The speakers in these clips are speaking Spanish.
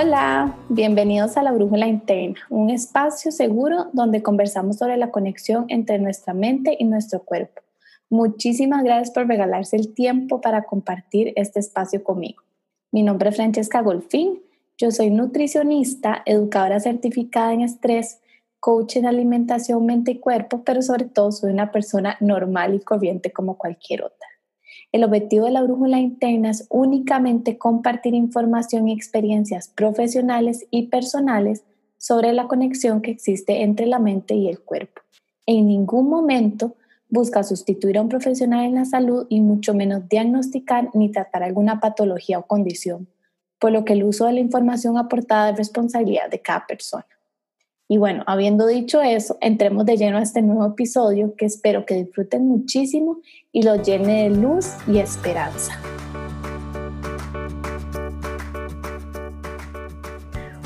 Hola, bienvenidos a la Brújula Interna, un espacio seguro donde conversamos sobre la conexión entre nuestra mente y nuestro cuerpo. Muchísimas gracias por regalarse el tiempo para compartir este espacio conmigo. Mi nombre es Francesca Golfín, yo soy nutricionista, educadora certificada en estrés, coach en alimentación, mente y cuerpo, pero sobre todo soy una persona normal y corriente como cualquier otra. El objetivo de la brújula interna es únicamente compartir información y experiencias profesionales y personales sobre la conexión que existe entre la mente y el cuerpo. En ningún momento busca sustituir a un profesional en la salud y mucho menos diagnosticar ni tratar alguna patología o condición, por lo que el uso de la información aportada es responsabilidad de cada persona. Y bueno, habiendo dicho eso, entremos de lleno a este nuevo episodio que espero que disfruten muchísimo y lo llene de luz y esperanza.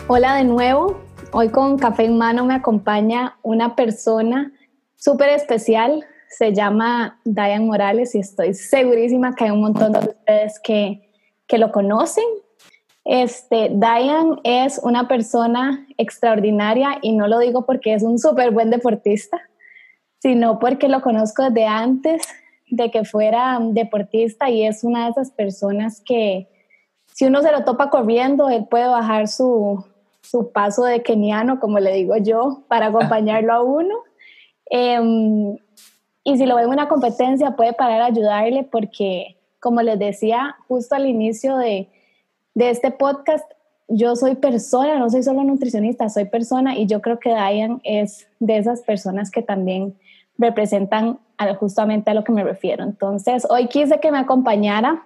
Hola de nuevo, hoy con café en mano me acompaña una persona súper especial, se llama Diane Morales y estoy segurísima que hay un montón de ustedes que, que lo conocen este, Diane es una persona extraordinaria y no lo digo porque es un súper buen deportista, sino porque lo conozco desde antes de que fuera deportista y es una de esas personas que si uno se lo topa corriendo, él puede bajar su, su paso de keniano, como le digo yo, para acompañarlo a uno. Em, y si lo ve en una competencia, puede parar a ayudarle porque, como les decía justo al inicio de, de este podcast, yo soy persona, no soy solo nutricionista, soy persona y yo creo que Diane es de esas personas que también representan justamente a lo que me refiero. Entonces, hoy quise que me acompañara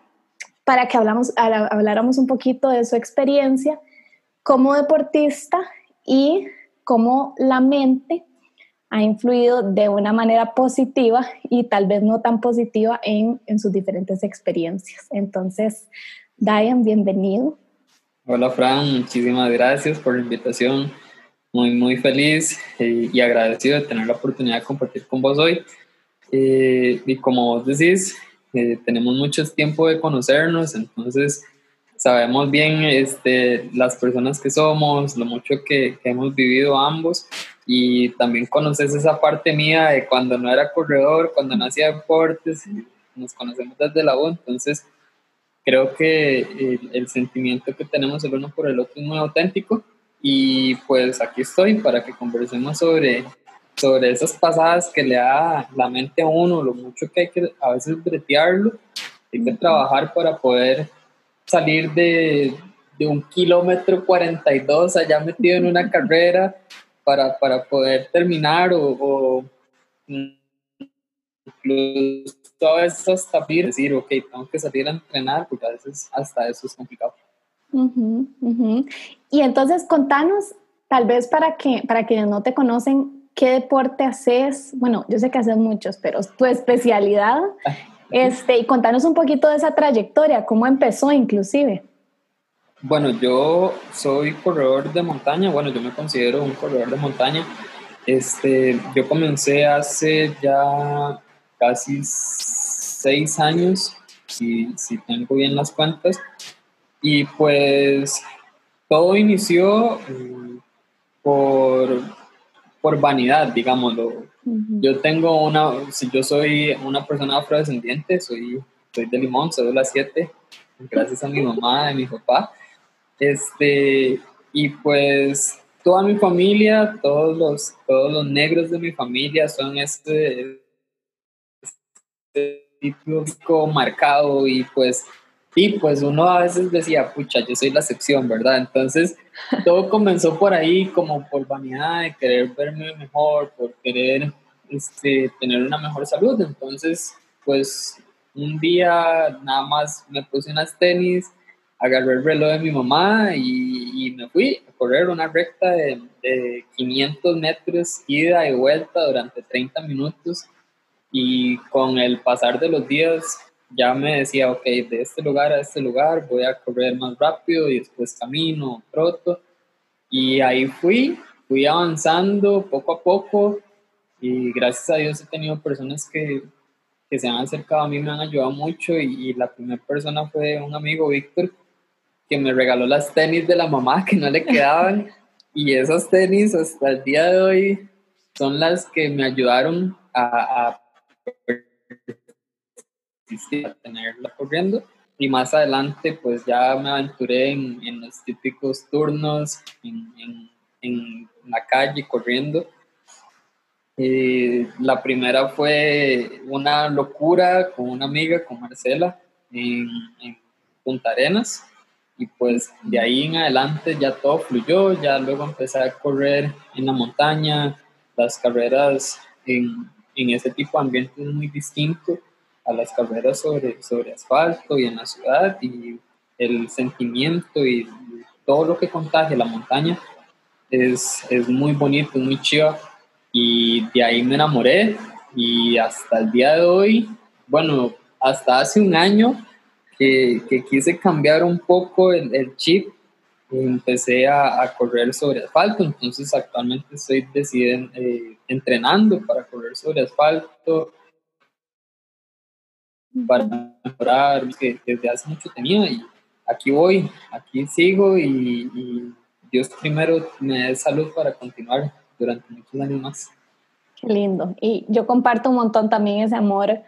para que hablamos, habláramos un poquito de su experiencia como deportista y cómo la mente ha influido de una manera positiva y tal vez no tan positiva en, en sus diferentes experiencias. Entonces, Diane, bienvenido. Hola Fran, muchísimas gracias por la invitación. Muy, muy feliz eh, y agradecido de tener la oportunidad de compartir con vos hoy. Eh, y como vos decís, eh, tenemos mucho tiempo de conocernos, entonces sabemos bien este, las personas que somos, lo mucho que, que hemos vivido ambos y también conoces esa parte mía de cuando no era corredor, cuando no hacía deportes, nos conocemos desde la U, entonces creo que el, sentimiento que tenemos el uno por el otro es muy auténtico y pues aquí estoy para que conversemos sobre, sobre esas pasadas que le da la mente a uno, lo mucho que hay que a veces bretearlo, hay que trabajar para poder salir de, de un kilómetro 42 allá metido en una carrera para, para poder terminar o, o incluso a veces hasta decir, ok, tengo que salir a entrenar, porque a veces hasta eso es complicado. Y entonces contanos, tal vez para, que, para quienes no te conocen, ¿qué deporte haces? Bueno, yo sé que haces muchos, pero tu especialidad. este, y contanos un poquito de esa trayectoria, cómo empezó inclusive. Bueno, yo soy corredor de montaña, bueno, yo me considero un corredor de montaña. Este, yo comencé hace ya casi seis años, si, si tengo bien las cuentas. Y pues todo inició mm, por, por vanidad, digámoslo. Yo tengo una, si yo soy una persona afrodescendiente, soy, soy de Limón, soy de las 7, gracias a mi mamá y mi papá. Este, y pues toda mi familia, todos los, todos los negros de mi familia son este, típico marcado y pues y pues uno a veces decía, pucha, yo soy la excepción, ¿verdad? Entonces todo comenzó por ahí como por vanidad de querer verme mejor, por querer este, tener una mejor salud. Entonces, pues un día nada más me puse unas tenis, agarré el reloj de mi mamá y, y me fui a correr una recta de, de 500 metros ida y vuelta durante 30 minutos y con el pasar de los días ya me decía, ok, de este lugar a este lugar voy a correr más rápido y después camino, troto. Y ahí fui, fui avanzando poco a poco y gracias a Dios he tenido personas que, que se han acercado a mí, me han ayudado mucho y, la primera persona fue un amigo, Víctor, que me regaló las tenis de la mamá que no le quedaban y esas tenis hasta el día de hoy son las que me ayudaron a, a, tenerla corriendo. Y más adelante pues ya me aventuré en, en los típicos turnos en, en, en, la calle corriendo. La primera fue una locura con una amiga, con Marcela, en, en Punta Arenas. Y pues de ahí en adelante ya todo fluyó, ya luego empecé a correr en la montaña, las carreras en, en ese tipo de ambiente es muy distinto a las carreras sobre, sobre asfalto y en la ciudad y el sentimiento y todo lo que contagia la montaña es, es muy bonito, muy chido y de ahí me enamoré y hasta el día de hoy, bueno, hasta hace un año que, que quise cambiar un poco el, el chip empecé a, a, correr sobre asfalto, entonces actualmente estoy decidiendo, eh, entrenando para correr sobre asfalto, para mejorar, que desde hace mucho tenía y aquí voy, aquí sigo y, y Dios primero me dé salud para continuar durante muchos años más. Qué lindo. Y yo comparto un montón también ese amor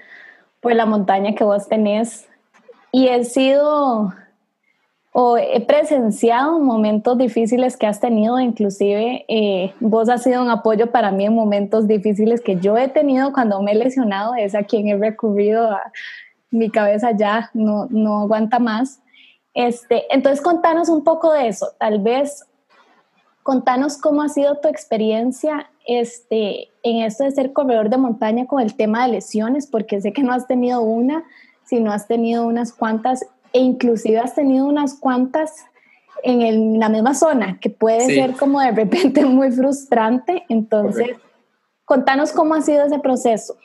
por la montaña que vos tenés. Y he sido o he presenciado momentos difíciles que has tenido, inclusive eh, vos has sido un apoyo para mí en momentos difíciles que yo he tenido cuando me he lesionado, es a quien he recurrido mi cabeza ya no, no aguanta más. Este, entonces contanos un poco de eso, tal vez contanos cómo ha sido tu experiencia este, en esto de ser corredor de montaña con el tema de lesiones, porque sé que no has tenido una, sino has tenido unas cuantas e inclusive has tenido unas cuantas en, la misma zona, que puede ser como de repente muy frustrante. Entonces, contanos cómo ha sido ese proceso.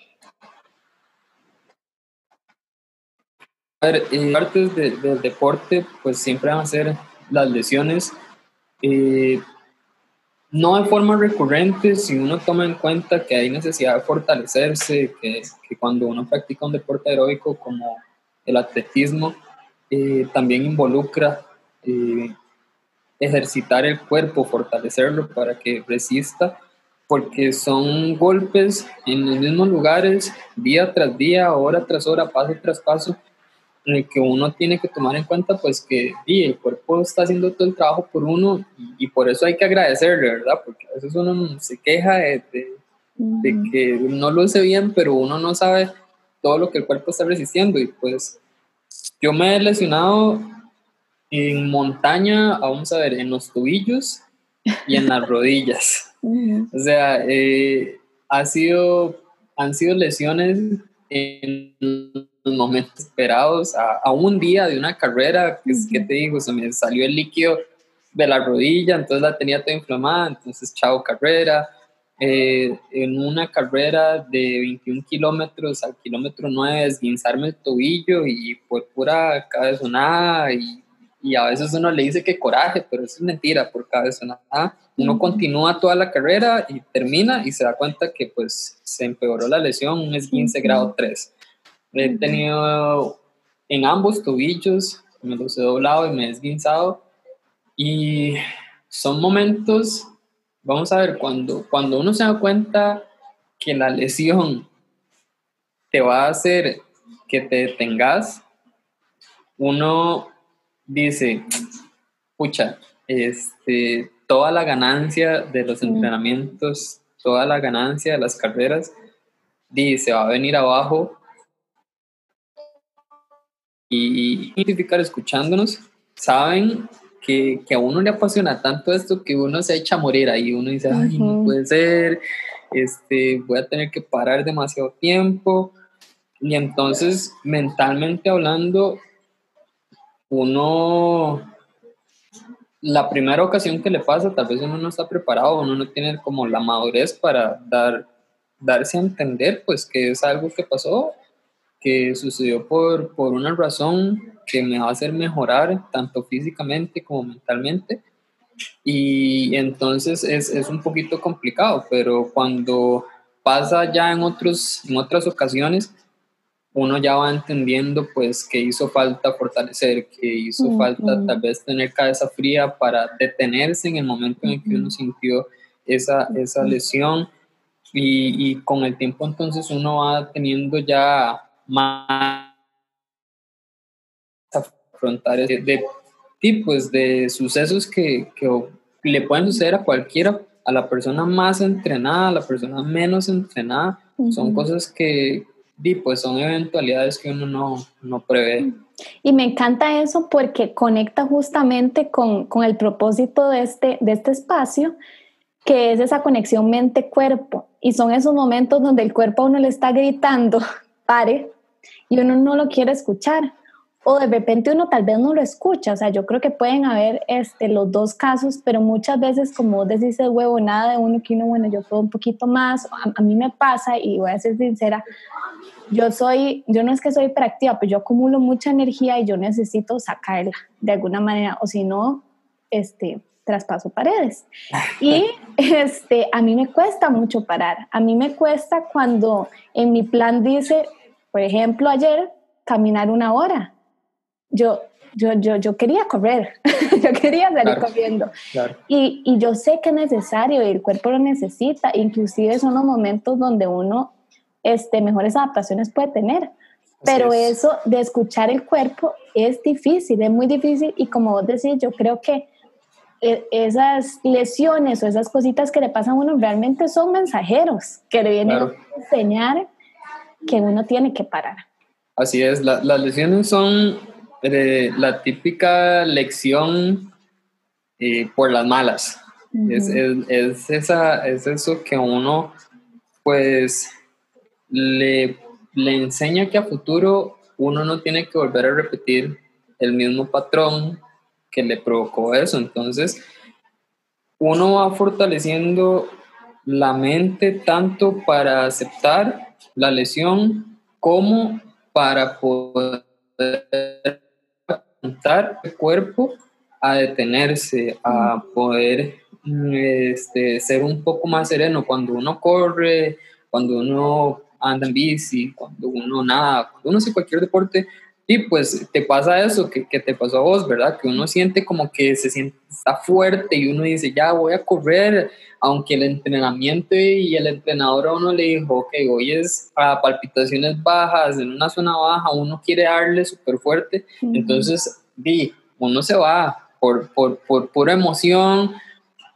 A ver, en partes del deporte, pues siempre van a ser las lesiones. Eh, no de forma recurrente, si uno toma en cuenta que hay necesidad de fortalecerse, que, que cuando uno practica un deporte aeróbico como el atletismo, eh, también involucra eh, ejercitar el cuerpo, fortalecerlo para que resista, porque son golpes en los mismos lugares, día tras día, hora tras hora, paso tras paso, en el que uno tiene que tomar en cuenta pues que el cuerpo está haciendo todo el trabajo por uno y, por eso hay que agradecerle, ¿verdad? Porque a veces uno se queja de, de, que no lo hace bien, pero uno no sabe todo lo que el cuerpo está resistiendo y pues yo me he lesionado en montaña, vamos a ver, en los tobillos y en las rodillas. O sea, eh, ha sido, han sido lesiones en los momentos esperados, a, un día de una carrera, que, es, que te digo, se me salió el líquido de la rodilla, entonces la tenía toda inflamada, entonces chao carrera. Eh, en una carrera de 21 kilómetros al kilómetro 9 desguinzarme el tobillo y por pura cabezonada y, y a veces uno le dice que coraje, pero eso es mentira por cabezonada. Uno continúa toda la carrera y termina y se da cuenta que pues se empeoró la lesión, un esguince grado 3. He tenido en ambos tobillos, me los he doblado y me he esguinzado y son momentos vamos a ver, cuando, cuando uno se da cuenta que la lesión te va a hacer que te detengas, uno dice, pucha, este, toda la ganancia de los entrenamientos, toda la ganancia de las carreras, dice, va a venir abajo y, identificar escuchándonos, saben que, que, a uno le apasiona tanto esto que uno se echa a morir ahí, uno dice, ay, no puede ser, este, voy a tener que parar demasiado tiempo. Y entonces, mentalmente hablando, uno, la primera ocasión que le pasa, tal vez uno no está preparado, uno no tiene como la madurez para dar, darse a entender, pues, que es algo que pasó, que sucedió por, por una razón que me va a hacer mejorar tanto físicamente como mentalmente. Y entonces es, es un poquito complicado, pero cuando pasa ya en, otros, en otras ocasiones, uno ya va entendiendo pues que hizo falta fortalecer, que hizo falta tal vez tener cabeza fría para detenerse en el momento en el que uno sintió esa, esa lesión. Y, y, con el tiempo entonces uno va teniendo ya más afrontar de, de tipos de sucesos que, que le pueden suceder a cualquiera, a la persona más entrenada, a la persona menos entrenada, son cosas que, pues son eventualidades que uno no, no prevé. Y me encanta eso porque conecta justamente con, con, el propósito de este, de este espacio, que es esa conexión mente-cuerpo. Y son esos momentos donde el cuerpo a uno le está gritando, pare, y uno no lo quiere escuchar. O de repente uno tal vez no lo escucha. O sea, yo creo que pueden haber este, los dos casos, pero muchas veces, como vos decís, el huevo, nada de uno que uno, bueno, yo puedo un poquito más. A, mí me pasa, y voy a ser sincera, yo soy, yo no es que soy hiperactiva, pero yo acumulo mucha energía y yo necesito sacarla de alguna manera, o si no, este, traspaso paredes. Y este, a mí me cuesta mucho parar. A mí me cuesta cuando en mi plan dice, por ejemplo, ayer, caminar una hora. Yo, yo, yo, yo quería correr, yo quería salir corriendo. Y, y yo sé que es necesario y el cuerpo lo necesita. Inclusive son los momentos donde uno este, mejores adaptaciones puede tener. Pero eso de escuchar el cuerpo es difícil, es muy difícil y como vos decís, yo creo que esas lesiones o esas cositas que le pasan a uno realmente son mensajeros que le vienen a enseñar que uno tiene que parar. Así es, las lesiones son eh, la típica lección eh, por las malas. es, es, es, esa, es eso que uno pues le, le enseña que a futuro uno no tiene que volver a repetir el mismo patrón que le provocó eso. Entonces, uno va fortaleciendo la mente tanto para aceptar la lesión como para poder apuntar el cuerpo a detenerse, a poder este, ser un poco más sereno. Cuando uno corre, cuando uno anda en bici, cuando uno nada, cuando uno hace cualquier deporte, y pues te pasa eso que, que, te pasó a vos, ¿verdad? Que uno siente como que se siente, está fuerte y uno dice, ya voy a correr, aunque el entrenamiento y el entrenador a uno le dijo, ok, hoy es a palpitaciones bajas, en una zona baja, uno quiere darle súper fuerte, entonces, di, uno se va por, por, por pura emoción,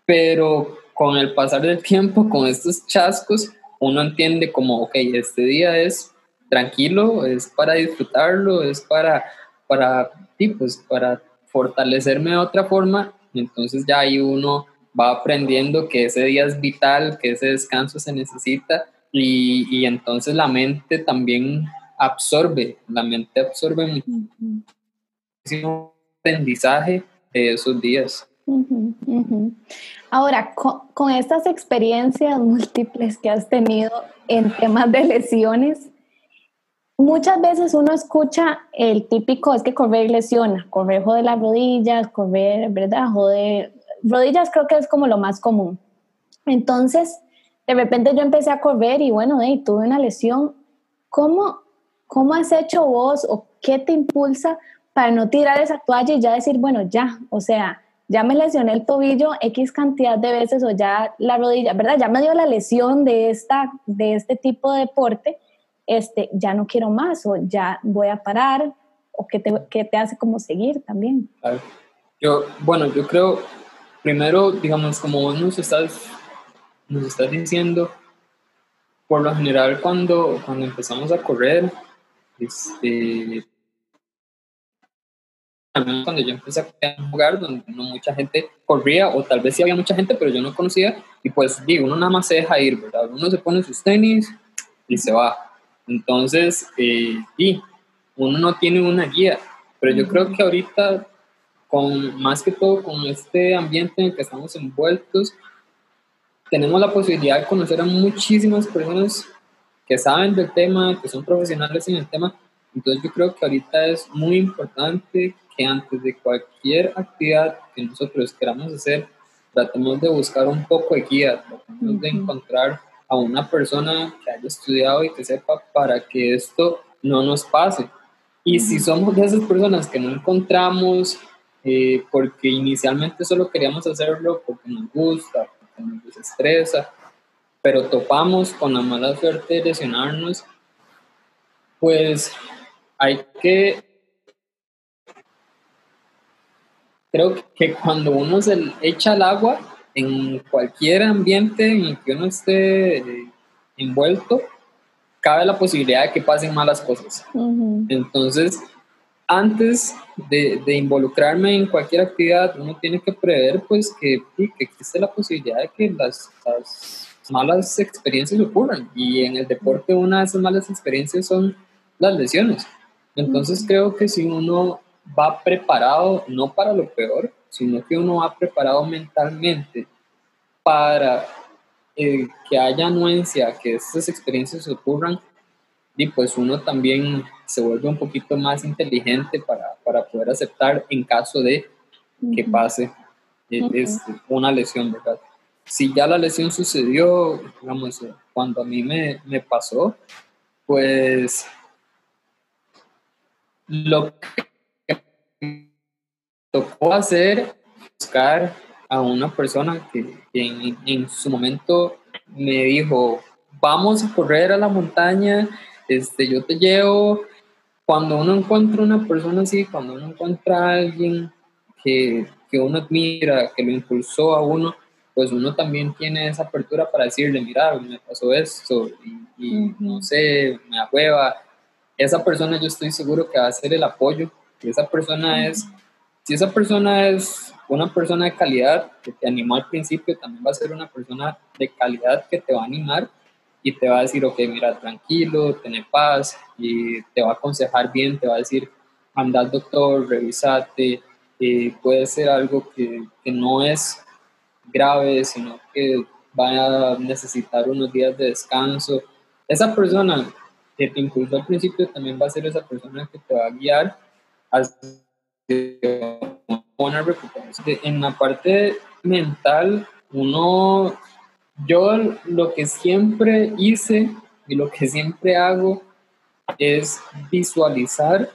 pero con el pasar del tiempo, con estos chascos, uno entiende como, ok, este día es tranquilo, es para disfrutarlo, es para, para, pues, para fortalecerme de otra forma, entonces ya ahí uno va aprendiendo que ese día es vital, que ese descanso se necesita y, y entonces la mente también absorbe, la mente absorbe muchísimo aprendizaje de esos días. Ahora, con, estas experiencias múltiples que has tenido en temas de lesiones, muchas veces uno escucha el típico, es que correr lesiona, correr jode las rodillas, correr, ¿verdad? Jode, rodillas creo que es como lo más común. Entonces, de repente yo empecé a correr y bueno, hey, tuve una lesión. ¿Cómo, ¿Cómo has hecho vos o qué te impulsa para no tirar esa toalla y ya decir, bueno, ya, o sea, ya me lesioné el tobillo X cantidad de veces o ya la rodilla, ¿verdad? Ya me dio la lesión de, esta, de este tipo de deporte, este, ya no quiero más o ya voy a parar o qué te, qué te hace como seguir también. Yo, bueno, yo creo, primero, digamos, como vos nos estás, nos estás diciendo, por lo general cuando, cuando empezamos a correr, este, cuando yo empecé a un lugar donde no mucha gente corría, o tal vez sí había mucha gente, pero yo no conocía, y pues digo, uno nada más se deja ir, ¿verdad? Uno se pone sus tenis y se va. Entonces, eh, y uno no tiene una guía, pero yo creo que ahorita, con más que todo con este ambiente en el que estamos envueltos, tenemos la posibilidad de conocer a muchísimas personas que saben del tema, que son profesionales en el tema. Entonces yo creo que ahorita es muy importante que antes de cualquier actividad que nosotros queramos hacer, tratemos de buscar un poco de guía, tratemos de encontrar a una persona que haya estudiado y que sepa para que esto no nos pase. Y si somos de esas personas que no encontramos eh, porque inicialmente solo queríamos hacerlo porque nos gusta, porque nos desestresa, pero topamos con la mala suerte de lesionarnos, pues hay que... Creo que cuando uno se echa al agua, en cualquier ambiente en el que uno esté eh, envuelto, cabe la posibilidad de que pasen malas cosas. Entonces, antes de, involucrarme en cualquier actividad, uno tiene que prever pues que, que existe la posibilidad de que las, malas experiencias ocurran. Y en el deporte una de esas malas experiencias son las lesiones. Entonces creo que si uno va preparado, no para lo peor, sino que uno va preparado mentalmente para eh, que haya anuencia, que estas experiencias ocurran, y pues uno también se vuelve un poquito más inteligente para, para poder aceptar en caso de que pase eh, este, una lesión, ¿verdad? Si ya la lesión sucedió, digamos, cuando a mí me, me pasó, pues lo que tocó hacer, buscar a una persona que, en, en, su momento me dijo, vamos a correr a la montaña, este, yo te llevo. Cuando uno encuentra una persona así, cuando uno encuentra a alguien que, que uno admira, que lo impulsó a uno, pues uno también tiene esa apertura para decirle, mira, me pasó esto y, no sé, me hueva esa persona yo estoy seguro que va a ser el apoyo. Y esa persona es, si esa persona es una persona de calidad que te animó al principio, también va a ser una persona de calidad que te va a animar y te va a decir, ok, mira, tranquilo, ten paz y te va a aconsejar bien, te va a decir, anda al doctor, revisate, eh, puede ser algo que, que no es grave, sino que va a necesitar unos días de descanso. Esa persona que te impulsó al principio también va a ser esa persona que te va a guiar una recuperación. En la parte mental, uno, yo lo que siempre hice y lo que siempre hago es visualizar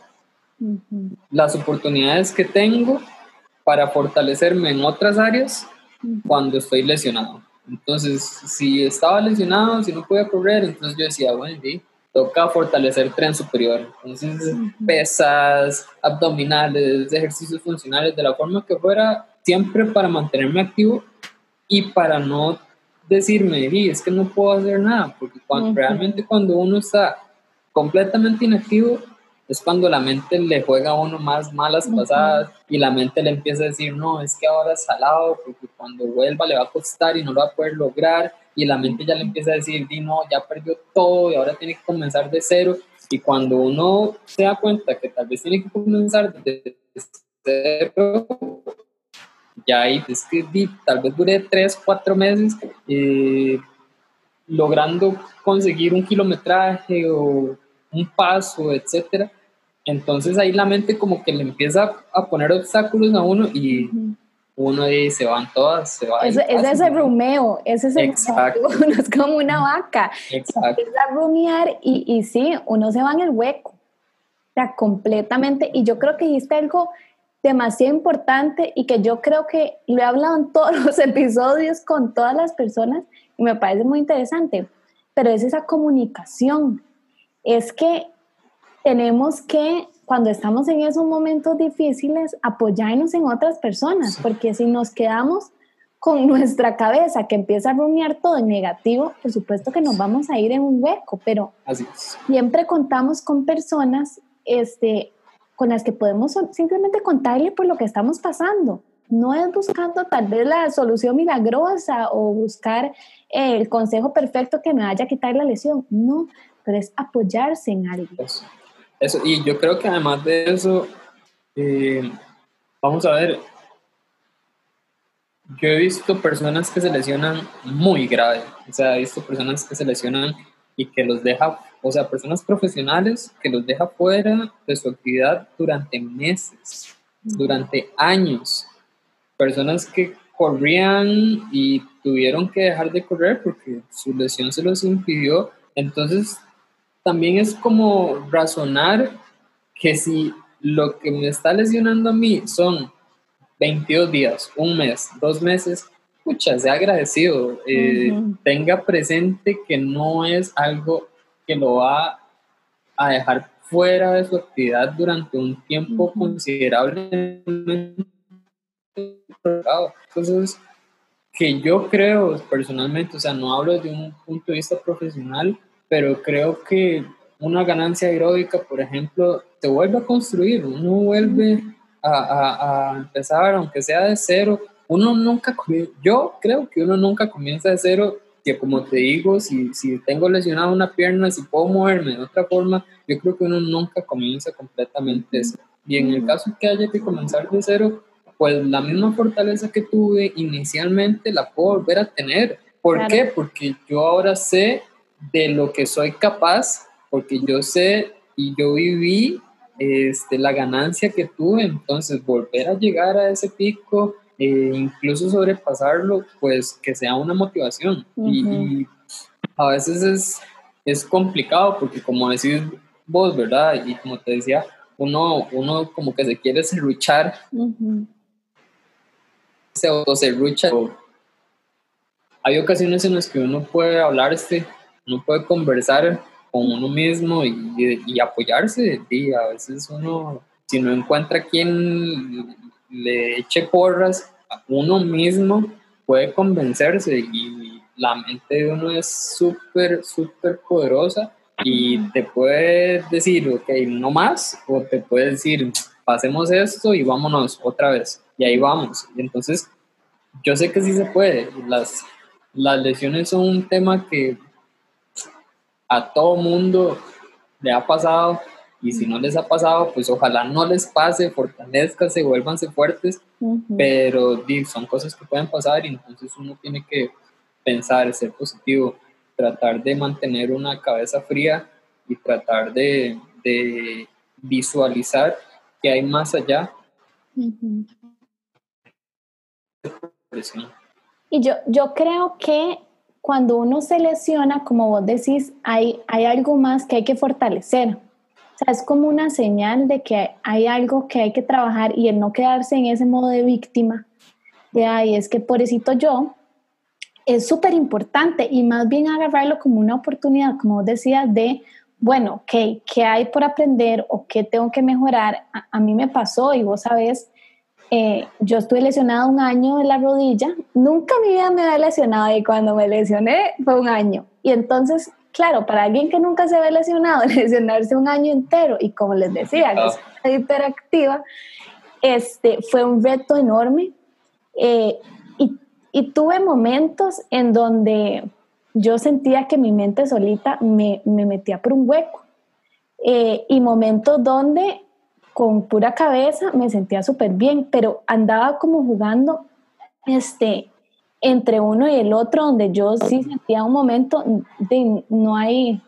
las oportunidades que tengo para fortalecerme en otras áreas cuando estoy lesionado. Entonces, si estaba lesionado, si no podía correr, entonces yo decía, bueno, sí, toca fortalecer tren superior. Entonces, pesas, abdominales, ejercicios funcionales, de la forma que fuera, siempre para mantenerme activo y para no decirme, es que no puedo hacer nada, porque cuando, realmente cuando uno está completamente inactivo, es cuando la mente le juega a uno más malas pasadas y la mente le empieza a decir, no, es que ahora es salado, porque cuando vuelva le va a costar y no lo va a poder lograr y la mente ya le empieza a decir, Di, no, ya perdió todo y ahora tiene que comenzar de cero. Y cuando uno se da cuenta que tal vez tiene que comenzar de cero, ya ahí es que tal vez dure tres, cuatro meses eh, logrando conseguir un kilometraje o un paso, etcétera. Entonces ahí la mente como que le empieza a poner obstáculos a uno y uno y se van todas, se va. Es, es ese rumeo, ese es el Exacto. uno es como una vaca. Exacto. Empieza a rumiar y, y sí, uno se va en el hueco. O sea, completamente. Y yo creo que dijiste algo demasiado importante y que yo creo que lo he hablado en todos los episodios con todas las personas y me parece muy interesante, pero es esa comunicación. Es que tenemos que cuando estamos en esos momentos difíciles, apoyarnos en otras personas, porque si nos quedamos con nuestra cabeza que empieza a rumiar todo en negativo, por supuesto que nos vamos a ir en un hueco, pero siempre contamos con personas este, con las que podemos simplemente contarle por lo que estamos pasando. No es buscando tal vez la solución milagrosa o buscar el consejo perfecto que me vaya a quitar la lesión, no, pero es apoyarse en alguien. Eso, y yo creo que además de eso, eh, vamos a ver, yo he visto personas que se lesionan muy grave, o sea, he visto personas que se lesionan y que los deja, o sea, personas profesionales que los deja fuera de su actividad durante meses, durante años, personas que corrían y tuvieron que dejar de correr porque su lesión se los impidió, entonces también es como razonar que si lo que me está lesionando a mí son 22 días, un mes, dos meses, pucha, sea agradecido, eh, tenga presente que no es algo que lo va a dejar fuera de su actividad durante un tiempo considerable. Entonces, que yo creo personalmente, o sea, no hablo desde un punto de vista profesional, pero creo que una ganancia aeróbica, por ejemplo, te vuelve a construir, uno vuelve a, a, empezar, aunque sea de cero, uno nunca, yo creo que uno nunca comienza de cero, que como te digo, si, si tengo lesionada una pierna, si puedo moverme de otra forma, yo creo que uno nunca comienza completamente de cero. Y en el caso que haya que comenzar de cero, pues la misma fortaleza que tuve inicialmente la puedo volver a tener. ¿Por qué? Porque yo ahora sé de lo que soy capaz, porque yo sé y yo viví este, la ganancia que tuve, entonces volver a llegar a ese pico, e incluso sobrepasarlo, pues que sea una motivación. y, a veces es, es complicado porque como decís vos, ¿verdad? Y como te decía, uno, uno como que se quiere serruchar, se autoserrucha. Hay ocasiones en las que uno puede hablar, este, uno puede conversar con uno mismo y, y apoyarse. Y a veces uno, si no encuentra quien le eche porras, uno mismo puede convencerse y la mente de uno es súper, súper poderosa y te puede decir, ok, no más, o te puede decir, pasemos esto y vámonos otra vez. Y ahí vamos. Entonces, yo sé que sí se puede. Las, las lesiones son un tema que a todo mundo le ha pasado y si no les ha pasado, pues ojalá no les pase, fortalezcanse, vuélvanse fuertes, pero son cosas que pueden pasar y entonces uno tiene que pensar, ser positivo, tratar de mantener una cabeza fría y tratar de, de visualizar que hay más allá. Y yo, yo creo que cuando uno se lesiona, como vos decís, hay, hay algo más que hay que fortalecer. O sea, es como una señal de que hay algo que hay que trabajar y el no quedarse en ese modo de víctima, de, ay, es que pobrecito yo, es súper importante y más bien agarrarlo como una oportunidad, como vos decías, de, bueno, ¿qué, qué hay por aprender o qué tengo que mejorar? A, a mí me pasó y vos sabés eh, yo estuve lesionada un año en la rodilla, nunca en mi vida me había lesionado y cuando me lesioné fue un año. Y entonces, claro, para alguien que nunca se había lesionado, lesionarse un año entero y como les decía, que es hiperactiva, este, fue un reto enorme. Eh, y, y, tuve momentos en donde yo sentía que mi mente solita me, me metía por un hueco. Eh, y momentos donde con pura cabeza, me sentía súper bien, pero andaba como jugando este, entre uno y el otro, donde yo sí sentía un momento de no hay,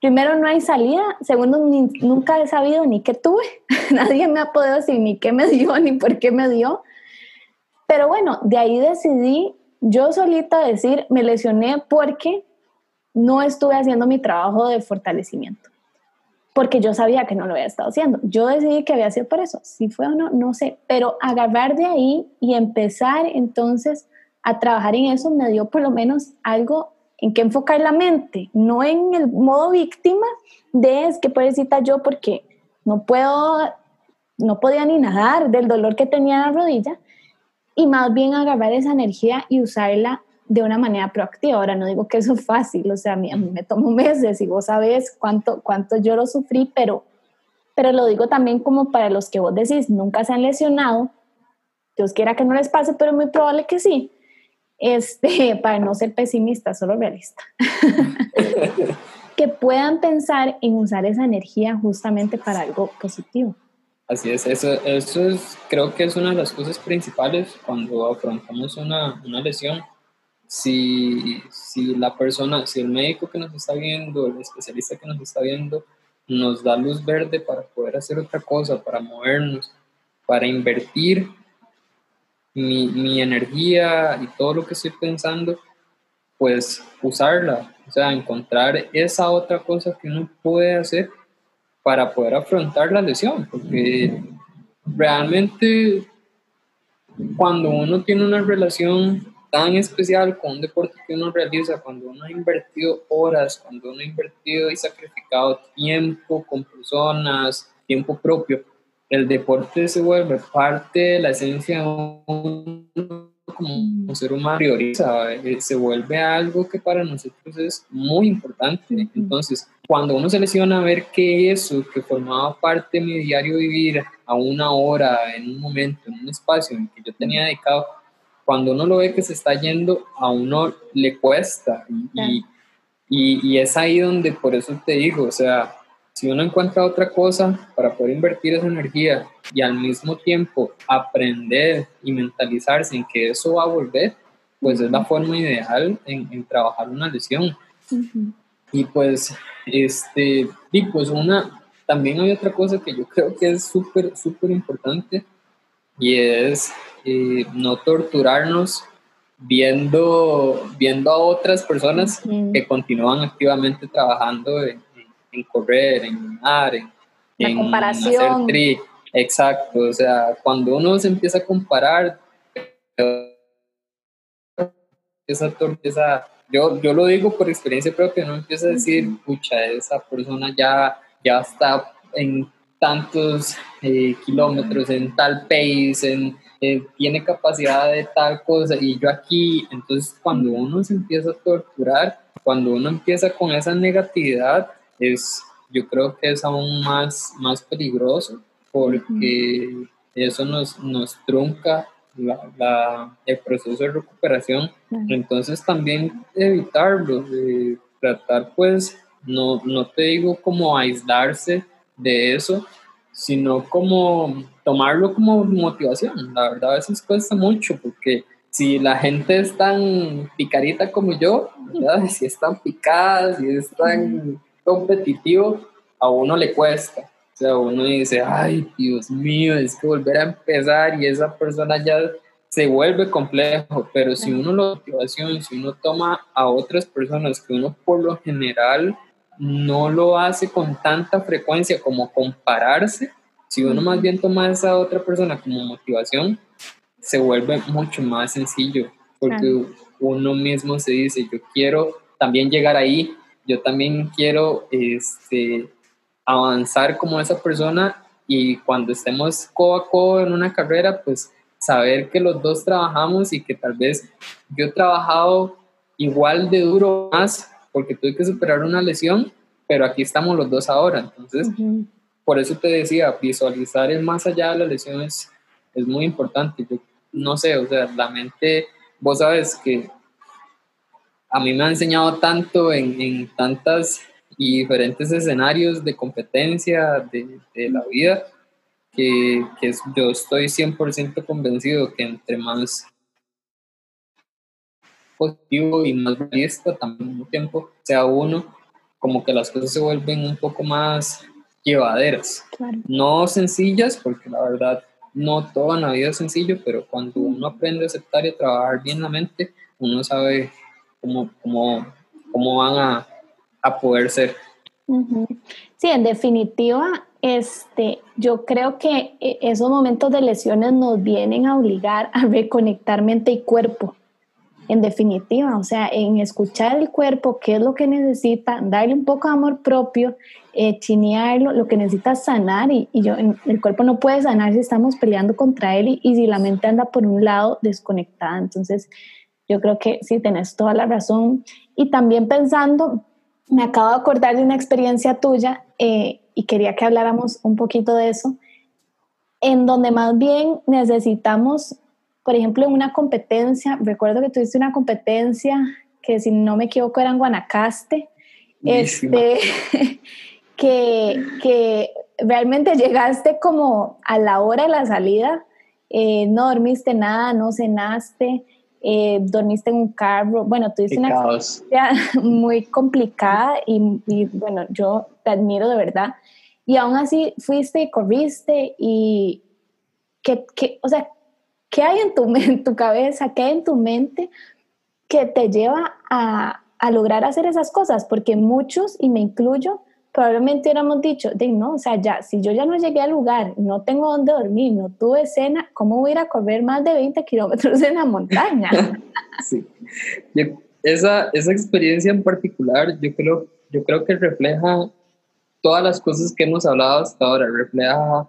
primero no hay salida, segundo nunca he sabido ni qué tuve, nadie me ha podido decir ni qué me dio ni por qué me dio, pero bueno, de ahí decidí yo solita decir, me lesioné porque no estuve haciendo mi trabajo de fortalecimiento porque yo sabía que no lo había estado haciendo. Yo decidí que había sido por eso. Si fue o no, no sé. Pero agarrar de ahí y empezar entonces a trabajar en eso me dio por lo menos algo en que enfocar la mente, no en el modo víctima de es que pobrecita yo porque no puedo, no podía ni nadar del dolor que tenía en la rodilla y más bien agarrar esa energía y usarla de una manera proactiva. Ahora no digo que eso es fácil, o sea, a mí, me tomó meses y vos sabés cuánto, cuánto yo lo sufrí, pero, pero lo digo también como para los que vos decís, nunca se han lesionado, Dios quiera que no les pase, pero es muy probable que sí, este, para no ser pesimista, solo realista. que puedan pensar en usar esa energía justamente para algo positivo. Así es, eso, eso es, creo que es una de las cosas principales cuando afrontamos una, una lesión, si, si la persona, si el médico que nos está viendo, el especialista que nos está viendo, nos da luz verde para poder hacer otra cosa, para movernos, para invertir mi, mi energía y todo lo que estoy pensando pues usarla, o sea, encontrar esa otra cosa que uno puede hacer para poder afrontar la lesión, porque realmente cuando uno tiene una relación tan especial con un deporte que uno realiza, cuando uno ha invertido horas, cuando uno ha invertido y sacrificado tiempo con personas, tiempo propio, el deporte se vuelve parte de la esencia de uno como ser humano prioriza, eh, se vuelve algo que para nosotros es muy importante. Entonces, cuando uno se lesiona, ver que eso que formaba parte de mi diario vivir a una hora, en un momento, en un espacio en que yo tenía dedicado, cuando uno lo ve que se está yendo, a uno le cuesta. Y, y, y es ahí donde, por eso te digo, o sea, si uno encuentra otra cosa para poder invertir esa energía y al mismo tiempo aprender y mentalizarse en que eso va a volver, pues es la forma ideal en, trabajar una lesión. Y pues, este, y pues una, también hay otra cosa que yo creo que es súper, súper importante y es eh, no torturarnos viendo, viendo a otras personas que continúan activamente trabajando en, en correr, en nadar, en, en comparación. hacer tri. Exacto, o sea, cuando uno se empieza a comparar, esa torpeza, yo, yo lo digo por experiencia propia, no empieza a decir, pucha, esa persona ya, ya está en tantos eh, kilómetros, en tal pace, en, eh, tiene capacidad de tal cosa, y yo aquí, entonces cuando uno se empieza a torturar, cuando uno empieza con esa negatividad, es, yo creo que es aún más, más peligroso porque eso nos, nos trunca la, el proceso de recuperación. Entonces también evitarlo, tratar pues, no, no te digo como aislarse de eso, sino como tomarlo como motivación. La verdad a veces cuesta mucho porque si la gente es tan picarita como yo, si están picadas, si están competitivo, a uno le cuesta. O sea, uno dice, ay, Dios mío, es que volver a empezar y esa persona ya se vuelve complejo, pero si uno lo motivación, si uno toma a otras personas que uno por lo general no lo hace con tanta frecuencia como compararse, si uno más bien toma a esa otra persona como motivación, se vuelve mucho más sencillo, porque uno mismo se dice, yo quiero también llegar ahí, yo también quiero este, avanzar como esa persona y cuando estemos codo a codo en una carrera, pues saber que los dos trabajamos y que tal vez yo he trabajado igual de duro más porque tuve que superar una lesión, pero aquí estamos los dos ahora. Entonces, por eso te decía, visualizar el más allá de la lesión es, es muy importante. Yo no sé, o sea, la mente, vos sabes que a mí me ha enseñado tanto en, en tantas y diferentes escenarios de competencia de, de la vida que, que, yo estoy 100% convencido que entre más positivo y más realista también al mismo tiempo sea uno, como que las cosas se vuelven un poco más llevaderas. No sencillas, porque la verdad no toda la vida es sencillo, pero cuando uno aprende a aceptar y a trabajar bien la mente, uno sabe cómo, cómo, cómo van a, a, poder ser. Sí, en definitiva, este, yo creo que e, esos momentos de lesiones nos vienen a obligar a reconectar mente y cuerpo. En definitiva, o sea, en escuchar el cuerpo, qué es lo que necesita, darle un poco de amor propio, eh, chinearlo, lo que necesita sanar y, y, yo, el cuerpo no puede sanar si estamos peleando contra él y, y si la mente anda por un lado desconectada. Entonces, yo creo que sí, tenés toda la razón. Y también pensando, me acabo de acordar de una experiencia tuya eh, y quería que habláramos un poquito de eso, en donde más bien necesitamos, por ejemplo, en una competencia, recuerdo que tuviste una competencia que si no me equivoco era en Guanacaste, este, que, que realmente llegaste como a la hora de la salida, eh, no dormiste nada, no cenaste, eh, dormiste en un carro, bueno, tuviste una experiencia muy complicada y, bueno, yo te admiro de verdad. Y aún así fuiste y corriste y, ¿qué, qué, o sea, ¿qué hay en tu, en tu cabeza, qué hay en tu mente que te lleva a, a lograr hacer esas cosas, porque muchos, y me incluyo, probablemente hubiéramos dicho, de no, o sea, ya, si yo ya no llegué al lugar, no tengo dónde dormir, no tuve cena, ¿cómo voy a ir a correr más de 20 kilómetros en la montaña? sí, esa, esa experiencia en particular, yo creo, yo creo que refleja todas las cosas que hemos hablado hasta ahora, refleja,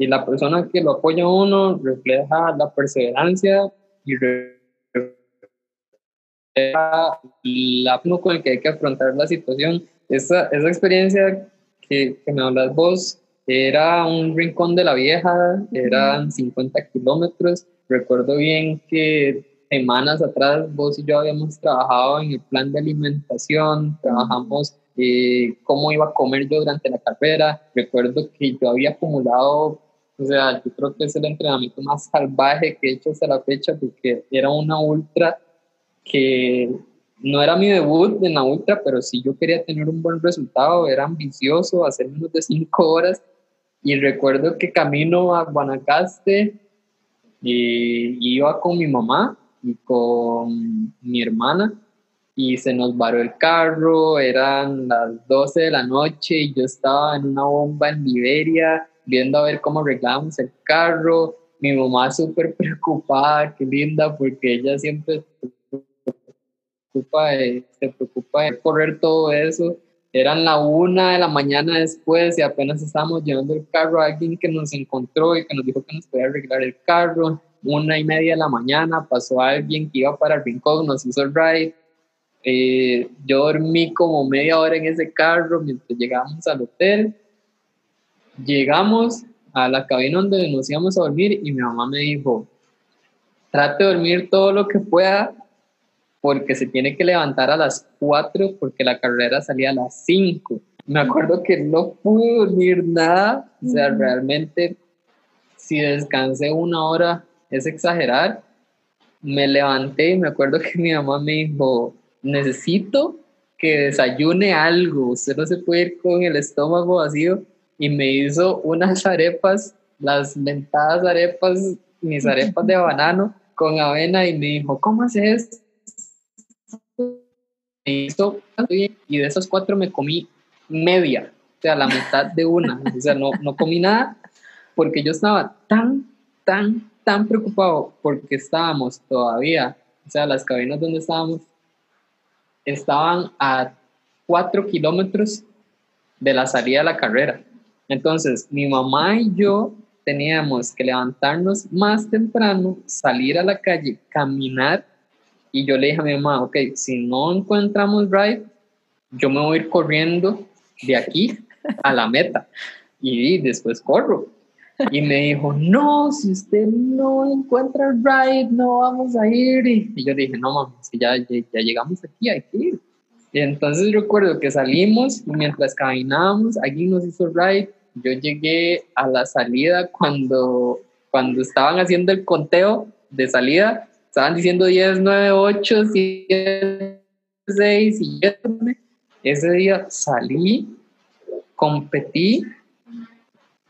y la persona que lo apoya a uno, refleja la perseverancia y refleja la con el que hay que afrontar la situación esa, esa experiencia que, que, me hablas vos era un rincón de la vieja, eran 50 kilómetros. Recuerdo bien que semanas atrás vos y yo habíamos trabajado en el plan de alimentación, trabajamos eh, cómo iba a comer yo durante la carrera. Recuerdo que yo había acumulado, o sea, yo creo que es el entrenamiento más salvaje que he hecho hasta la fecha porque era una ultra que no era mi debut en la ultra, pero sí yo quería tener un buen resultado, era ambicioso, hacer menos de cinco horas. Y recuerdo que camino a Guanacaste y iba con mi mamá y con mi hermana y se nos varó el carro, eran las 12 de la noche y yo estaba en una bomba en Liberia viendo a ver cómo arreglábamos el carro. Mi mamá súper preocupada, qué linda, porque ella siempre preocupa de, se preocupa de correr todo eso. Eran la una de la mañana después y apenas estábamos llevando el carro a alguien que nos encontró y que nos dijo que nos podía arreglar el carro. Una y media de la mañana pasó alguien que iba para el rincón, nos hizo el ride. Eh, yo dormí como media hora en ese carro mientras llegábamos al hotel. Llegamos a la cabina donde nos íbamos a dormir y mi mamá me dijo, trate de dormir todo lo que pueda porque se tiene que levantar a las 4 porque la carrera salía a las 5. Me acuerdo que no pude dormir nada, o sea, realmente si descansé una hora es exagerar. Me levanté y me acuerdo que mi mamá me dijo, necesito que desayune algo, usted no se puede ir con el estómago vacío y me hizo unas arepas, las mentadas arepas, mis arepas de banano con avena y me dijo, ¿cómo haces y de esos cuatro me comí media, o sea, la mitad de una, o sea, no, no comí nada porque yo estaba tan, tan, tan preocupado porque estábamos todavía, o sea, las cabinas donde estábamos estaban a cuatro kilómetros de la salida de la carrera. Entonces, mi mamá y yo teníamos que levantarnos más temprano, salir a la calle, caminar y yo le dije a mi mamá, ok, si no encontramos ride, yo me voy a ir corriendo de aquí a la meta y después corro. Y me dijo, no, si usted no encuentra el ride, no vamos a ir. Y yo dije, no, mamá, si ya, ya, llegamos aquí, hay que ir. Y entonces recuerdo que salimos y mientras caminábamos, alguien nos hizo ride. Yo llegué a la salida cuando, cuando estaban haciendo el conteo de salida estaban diciendo 10, 9, 8, 7, 6 y 7. Ese día salí, competí,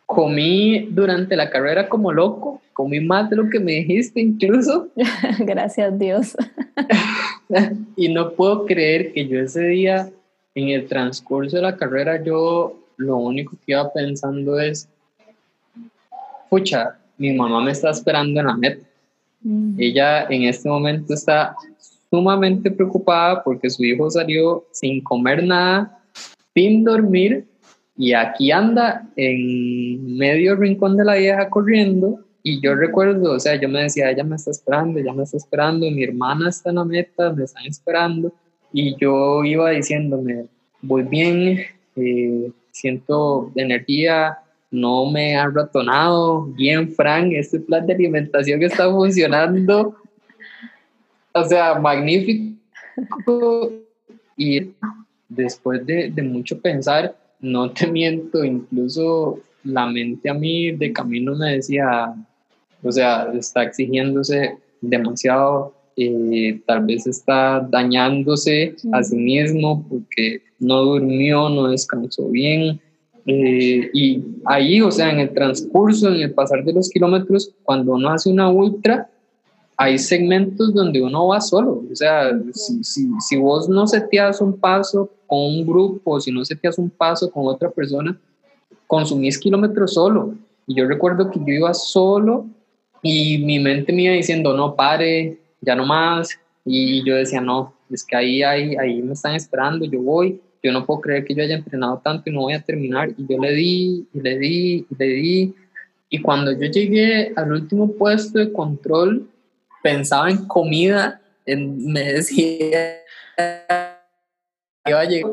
comí durante la carrera como loco, comí más de lo que me dijiste incluso. Gracias Dios. y no puedo creer que yo ese día, en el transcurso de la carrera, yo lo único que iba pensando es, pucha, mi mamá me está esperando en la meta. Ella en este momento está sumamente preocupada porque su hijo salió sin comer nada, sin dormir, y aquí anda en medio rincón de la vieja corriendo. Y yo recuerdo, o sea, yo me decía, ella me está esperando, ella me está esperando, mi hermana está en la meta, me están esperando. Y yo iba diciéndome, voy bien, eh, siento energía, no me ha ratonado. Bien, Frank, este plan de alimentación está funcionando. O sea, magnífico. Y después de, de, mucho pensar, no te miento, incluso la mente a mí de camino me decía, o sea, está exigiéndose demasiado, eh, tal vez está dañándose a sí mismo porque no durmió, no descansó bien, eh, y ahí, o sea, en el transcurso, en el pasar de los kilómetros, cuando uno hace una ultra, hay segmentos donde uno va solo, o sea, si, si, si vos no seteas un paso con un grupo, si no seteas un paso con otra persona, consumís kilómetros solo. Y yo recuerdo que yo iba solo y mi mente me iba diciendo, no, pare, ya no más. Y yo decía, no, es que ahí, ahí, ahí me están esperando, yo voy, yo no puedo creer que yo haya entrenado tanto y no voy a terminar. Y yo le di, y le di, y le di. Y cuando yo llegué al último puesto de control, pensaba en comida, en, me decía iba a llegar.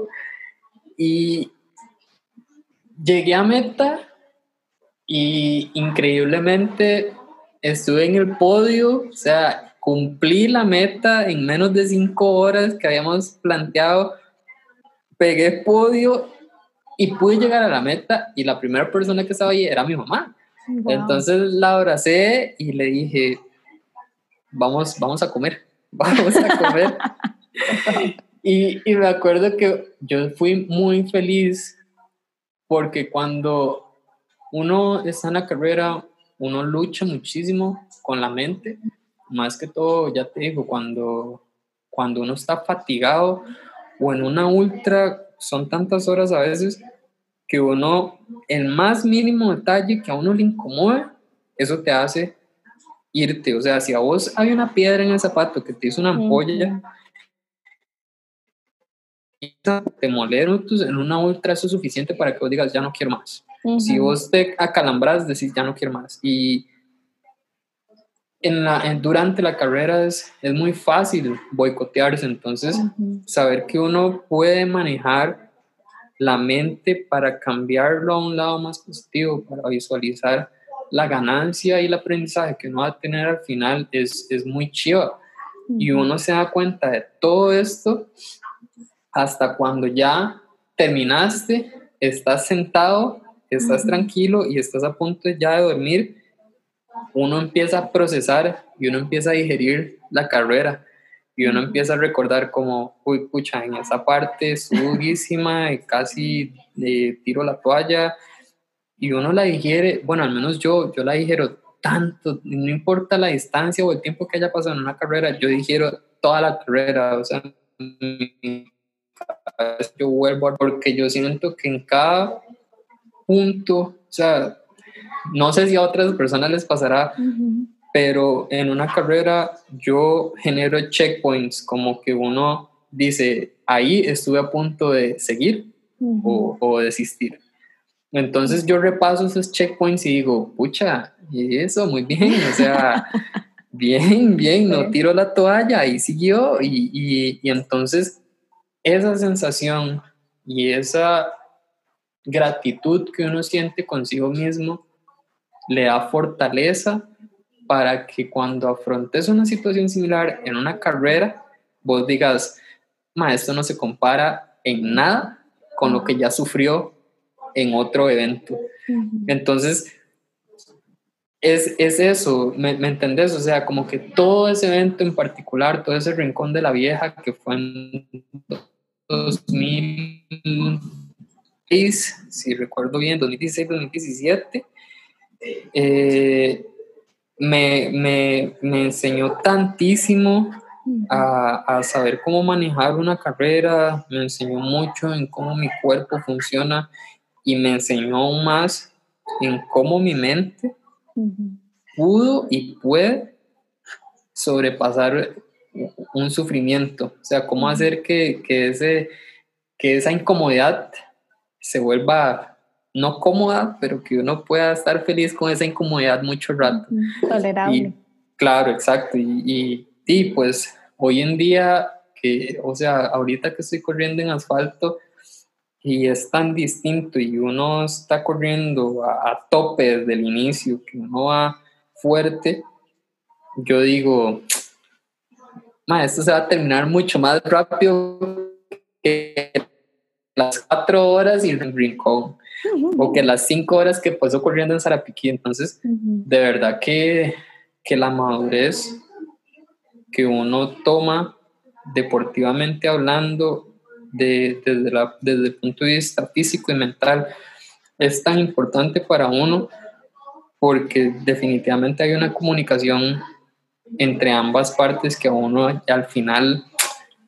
Y llegué a meta y increíblemente estuve en el podio, o sea, cumplí la meta en menos de cinco horas que habíamos planteado, pegué podio y pude llegar a la meta y la primera persona que estaba ahí era mi mamá. Entonces la abracé y le dije, vamos, vamos a comer, vamos a comer. y, y me acuerdo que yo fui muy feliz porque cuando uno está en la carrera, uno lucha muchísimo con la mente, más que todo, ya te digo, cuando, cuando uno está fatigado o en una ultra, son tantas horas a veces que uno, el más mínimo detalle que a uno le incomode, eso te hace irte. O sea, si a vos hay una piedra en el zapato que te hizo una ampolla, te moleron en una ultra, eso es suficiente para que vos digas, ya no quiero más. Si vos te acalambras, decís, ya no quiero más. Y en la, durante la carrera es, es, muy fácil boicotearse, entonces saber que uno puede manejar la mente para cambiarlo a un lado más positivo, para visualizar la ganancia y el aprendizaje que uno va a tener al final es, es muy chido. Y uno se da cuenta de todo esto hasta cuando ya terminaste, estás sentado, estás tranquilo y estás a punto ya de dormir, uno empieza a procesar y uno empieza a digerir la carrera. Y uno empieza a recordar como, uy, pucha, en esa parte es durísima y casi le tiro la toalla y uno la digiere, bueno, al menos yo, yo la digiero tanto, no importa la distancia o el tiempo que haya pasado en una carrera, yo digiero toda la carrera, o sea, yo vuelvo porque yo siento que en cada punto, o sea, no sé si a otras personas les pasará, pero en una carrera yo genero checkpoints, como que uno dice, ahí estuve a punto de seguir o, o, desistir. Entonces yo repaso esos checkpoints y digo, pucha, y eso, muy bien, o sea, bien, bien, no tiro la toalla, ahí siguió, y, y, y entonces esa sensación y esa gratitud que uno siente consigo mismo le da fortaleza para que cuando afrontes una situación similar en una carrera, vos digas, ma, esto no se compara en nada con lo que ya sufrió en otro evento. Entonces, es, es eso, ¿me, ¿me, entendés? O sea, como que todo ese evento en particular, todo ese rincón de la vieja que fue en 2000 si recuerdo bien, 2016-2017, eh, me, me, me, enseñó tantísimo a, a, saber cómo manejar una carrera, me enseñó mucho en cómo mi cuerpo funciona y me enseñó aún más en cómo mi mente pudo y puede sobrepasar un sufrimiento, o sea, cómo hacer que, que, ese, que esa incomodidad se vuelva no cómoda, pero que uno pueda estar feliz con esa incomodidad mucho rato. Tolerable. claro, exacto. Y, y, pues hoy en día, que, o sea, ahorita que estoy corriendo en asfalto y es tan distinto y uno está corriendo a, a tope desde el inicio, que uno va fuerte, yo digo, esto se va a terminar mucho más rápido que las cuatro horas y el rincón, o que las cinco horas que pasó corriendo en Sarapiquí. Entonces, de verdad que, que la madurez que uno toma deportivamente hablando, de, desde, la, desde el punto de vista físico y mental, es tan importante para uno porque definitivamente hay una comunicación entre ambas partes que a uno al final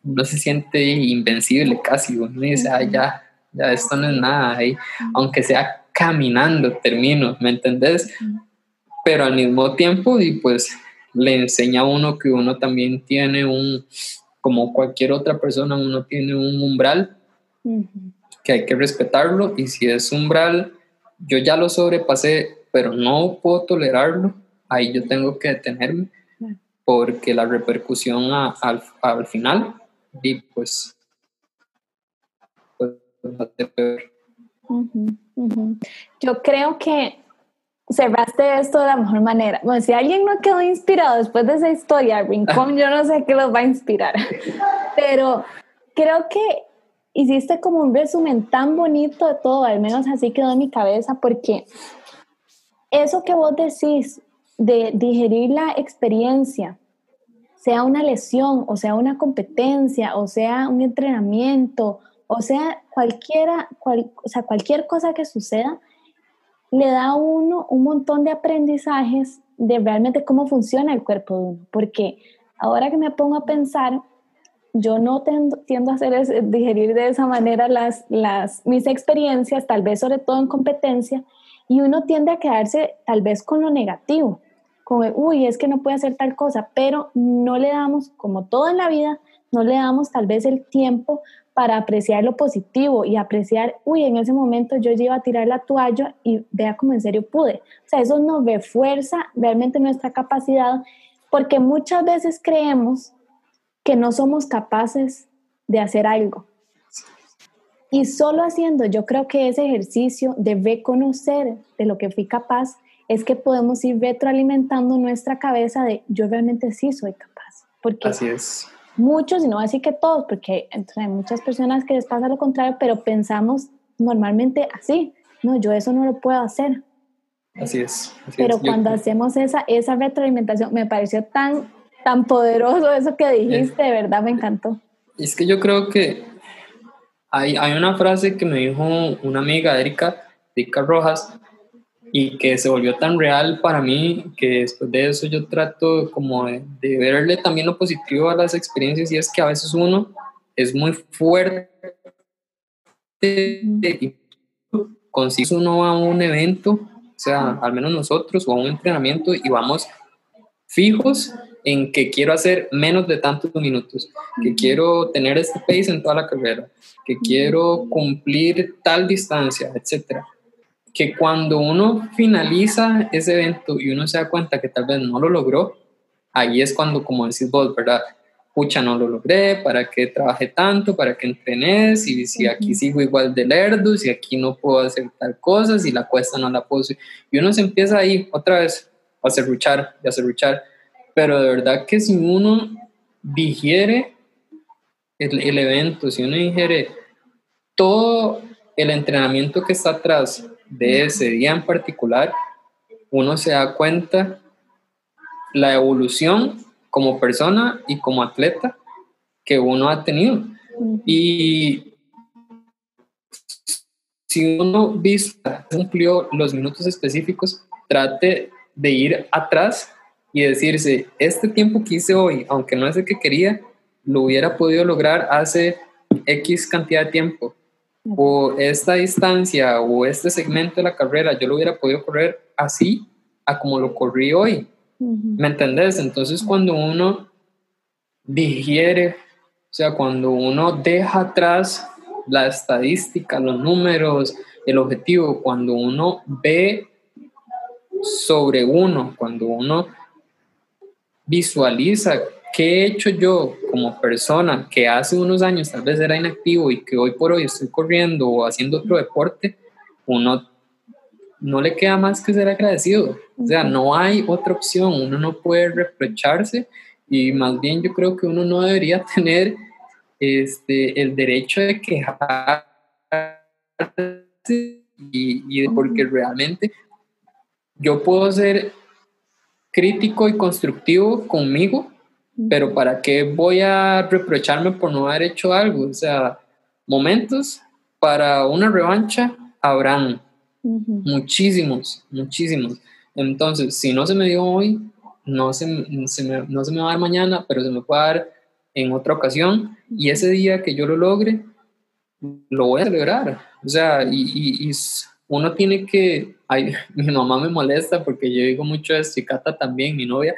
no se siente invencible casi, uno dice, ah, ya, ya esto no es nada, ahí, aunque sea caminando termino, ¿me entendés? Pero al mismo tiempo, y pues le enseña a uno que uno también tiene un, como cualquier otra persona, uno tiene un umbral que hay que respetarlo y si es umbral, yo ya lo sobrepasé, pero no puedo tolerarlo, ahí yo tengo que detenerme porque la repercusión al, al final y pues, pues Yo creo que cerraste esto de la mejor manera. Bueno, si alguien no quedó inspirado después de esa historia, Rincón, yo no sé qué los va a inspirar, pero creo que hiciste como un resumen tan bonito de todo, al menos así quedó en mi cabeza, porque eso que vos decís de digerir la experiencia, sea una lesión, o sea una competencia, o sea un entrenamiento, o sea cualquiera, o sea, cualquier cosa que suceda, le da a uno un montón de aprendizajes de realmente cómo funciona el cuerpo de uno. Porque ahora que me pongo a pensar, yo no tiendo, a hacer digerir de esa manera las, las, mis experiencias, tal vez sobre todo en competencia, y uno tiende a quedarse tal vez con lo negativo como, uy, es que no puede hacer tal cosa, pero no le damos, como todo en la vida, no le damos tal vez el tiempo para apreciar lo positivo y apreciar, uy, en ese momento yo iba a tirar la toalla y vea cómo en serio pude. O sea, eso nos refuerza realmente nuestra capacidad porque muchas veces creemos que no somos capaces de hacer algo. Y solo haciendo, yo creo que ese ejercicio de reconocer de lo que fui capaz, es que podemos ir retroalimentando nuestra cabeza de yo realmente sí soy capaz. Porque Así es. Muchos, y no así que todos, porque hay muchas personas que les pasa lo contrario, pero pensamos normalmente así, no, yo eso no lo puedo hacer. Así es. pero cuando hacemos esa, esa retroalimentación, me pareció tan, tan poderoso eso que dijiste, de verdad me encantó. Es que yo creo que hay, hay una frase que me dijo una amiga, Erika, Erika Rojas, y que se volvió tan real para mí que después de eso yo trato como de, verle también lo positivo a las experiencias y es que a veces uno es muy fuerte y consigue uno a un evento, o sea, al menos nosotros, o a un entrenamiento y vamos fijos en que quiero hacer menos de tantos minutos, que quiero tener este pace en toda la carrera, que quiero cumplir tal distancia, etcétera que cuando uno finaliza ese evento y uno se da cuenta que tal vez no lo logró, ahí es cuando, como decís vos, ¿verdad? Pucha, no lo logré, ¿para qué trabajé tanto? ¿Para qué entrené? Si, si aquí sigo igual de lerdo, si aquí no puedo hacer tal cosa, si la cuesta no la puedo Y uno se empieza ahí otra vez a hacer luchar y a hacer luchar. Pero de verdad que si uno digiere el, el evento, si uno digiere todo el entrenamiento que está atrás, de ese día en particular, uno se da cuenta la evolución como persona y como atleta que uno ha tenido. Y si uno vista, cumplió los minutos específicos, trate de ir atrás y decirse, este tiempo que hice hoy, aunque no es el que quería, lo hubiera podido lograr hace X cantidad de tiempo o esta distancia o este segmento de la carrera yo lo hubiera podido correr así a como lo corrí hoy. ¿Me entendés? Entonces cuando uno digiere, o sea, cuando uno deja atrás la estadística, los números, el objetivo, cuando uno ve sobre uno, cuando uno visualiza ¿qué he hecho yo como persona que hace unos años tal vez era inactivo y que hoy por hoy estoy corriendo o haciendo otro deporte? Uno no le queda más que ser agradecido. O sea, no hay otra opción, uno no puede reprocharse y más bien yo creo que uno no debería tener este, el derecho de quejarse y, y porque realmente yo puedo ser crítico y constructivo conmigo pero ¿para qué voy a reprocharme por no haber hecho algo? O sea, momentos para una revancha habrán muchísimos, muchísimos. Entonces, si no se me dio hoy, no se, se me, no se me va a dar mañana, pero se me puede dar en otra ocasión y ese día que yo lo logre, lo voy a celebrar. O sea, y, y, uno tiene que, ay, mi mamá me molesta porque yo digo mucho esto y Cata también, mi novia,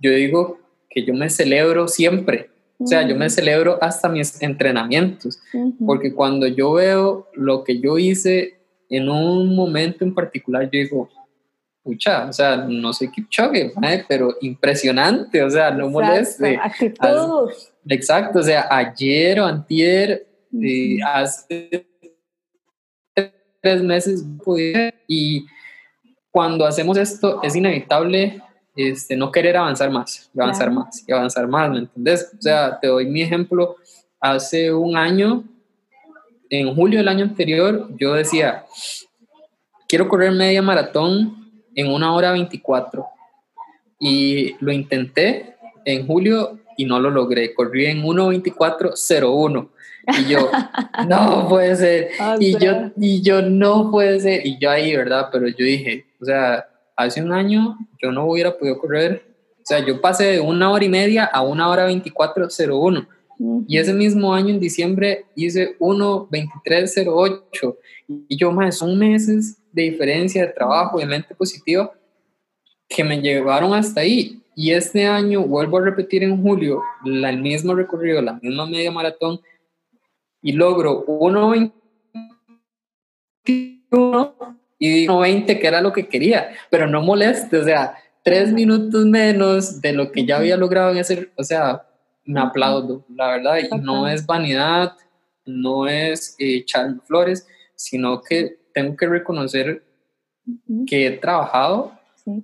yo digo que yo me celebro siempre. O sea, yo me celebro hasta mis entrenamientos, porque cuando yo veo lo que yo hice en un momento en particular, yo digo, pucha, o sea, no soy Kipchoge, pero impresionante, o sea, no moleste. Actitud. Exacto, o sea, ayer o antier, eh, hace tres meses y cuando hacemos esto es inevitable este, no querer avanzar más, y avanzar más, y avanzar más, ¿me entiendes? O sea, te doy mi ejemplo, hace un año, en julio del año anterior, yo decía, quiero correr media maratón en una hora 24. Y lo intenté en julio y no lo logré. Corrí en 1.24.01. Y yo, no puede ser. y, yo, y yo, no puede ser. Y yo ahí, ¿verdad? Pero yo dije, o sea, hace un año yo no hubiera podido correr. O sea, yo pasé de una hora y media a una hora 24.01. Y ese mismo año, en diciembre, hice 1.23.08. Y yo, más, son meses de diferencia de trabajo, de mente positiva, que me llevaron hasta ahí. Y este año vuelvo a repetir en julio la, el mismo recorrido, la misma media maratón, y logro 1.21 y 1.20, que era lo que quería, pero no moleste, o sea, tres minutos menos de lo que ya había logrado en ese, o sea, me aplaudo, la verdad, y no es vanidad, no es eh, echar flores, sino que tengo que reconocer que he trabajado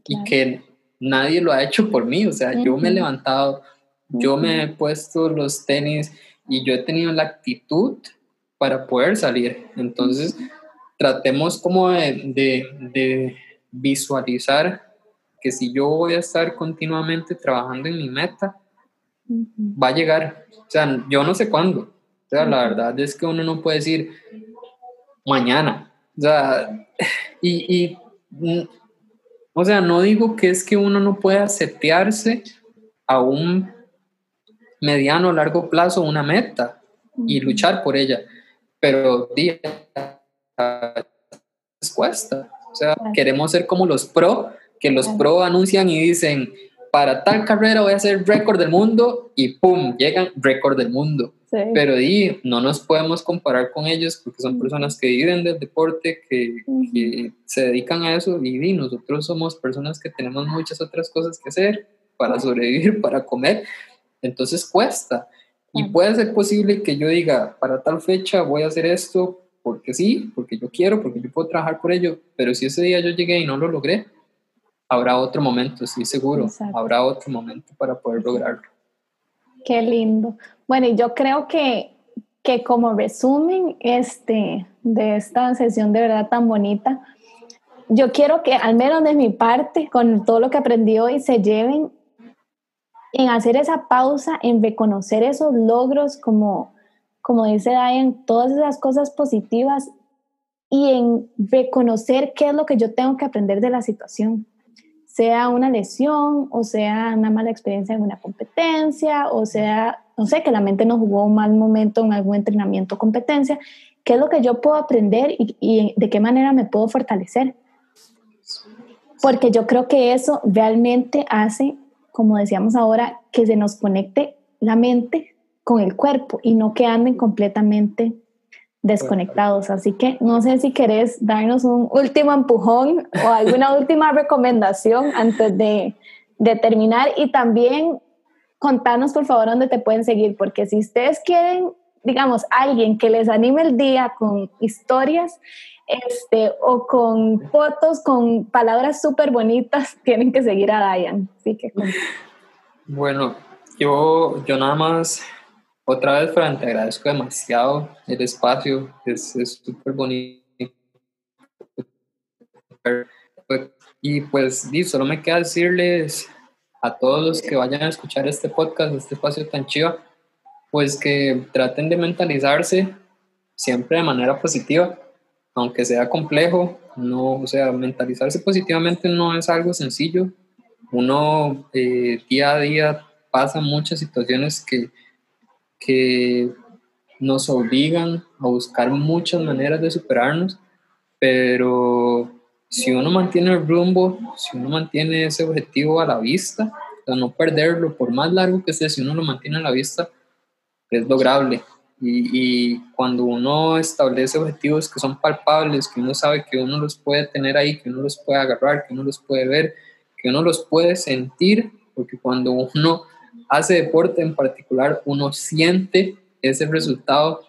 y que nadie lo ha hecho por mí. O sea, yo me he levantado, yo me he puesto los tenis y yo he tenido la actitud para poder salir. Entonces, tratemos como de, de, visualizar que si yo voy a estar continuamente trabajando en mi meta, va a llegar. O sea, yo no sé cuándo. O sea, la verdad es que uno no puede decir mañana, o sea, y, mm, o sea, no digo que es que uno no pueda setearse a un mediano o largo plazo una meta y luchar por ella, pero día cuesta. O sea, queremos ser como los pro, que los pro anuncian y dicen, para tal carrera voy a hacer récord del mundo y ¡pum! Llegan récord del mundo. Pero di, no nos podemos comparar con ellos porque son personas que viven del deporte, que, se dedican a eso y di, nosotros somos personas que tenemos muchas otras cosas que hacer para sobrevivir, para comer. Entonces cuesta. Y puede ser posible que yo diga, para tal fecha voy a hacer esto porque sí, porque yo quiero, porque yo puedo trabajar por ello, pero si ese día yo llegué y no lo logré, habrá otro momento, sí, seguro, habrá otro momento para poder lograrlo. Qué lindo. Bueno, y yo creo que, que como resumen este, de esta sesión de verdad tan bonita, yo quiero que al menos de mi parte, con todo lo que aprendí hoy, se lleven en hacer esa pausa, en reconocer esos logros, como, como dice Diane, todas esas cosas positivas y en reconocer qué es lo que yo tengo que aprender de la situación sea una lesión o sea una mala experiencia en una competencia o sea, no sé, que la mente nos jugó un mal momento en algún entrenamiento o competencia, ¿qué es lo que yo puedo aprender y, de qué manera me puedo fortalecer? Porque yo creo que eso realmente hace, como decíamos ahora, que se nos conecte la mente con el cuerpo y no que anden completamente desconectados. Así que no sé si querés darnos un último empujón o alguna última recomendación antes de, de, terminar y también contanos por favor dónde te pueden seguir, porque si ustedes quieren, digamos, alguien que les anime el día con historias este, o con fotos, con palabras súper bonitas, tienen que seguir a Diane. Así que... Bueno, yo, yo nada más otra vez, Fran, te agradezco demasiado el espacio, es súper bonito. Y pues, solo me queda decirles a todos los que vayan a escuchar este podcast, este espacio tan chido, pues que traten de mentalizarse siempre de manera positiva, aunque sea complejo, no, o sea, mentalizarse positivamente no es algo sencillo, uno eh, día a día pasa muchas situaciones que, que nos obligan a buscar muchas maneras de superarnos, pero si uno mantiene el rumbo, si uno mantiene ese objetivo a la vista, o no perderlo, por más largo que sea, si uno lo mantiene a la vista, es lograble. Y, cuando uno establece objetivos que son palpables, que uno sabe que uno los puede tener ahí, que uno los puede agarrar, que uno los puede ver, que uno los puede sentir, porque cuando uno hace deporte en particular, uno siente ese resultado,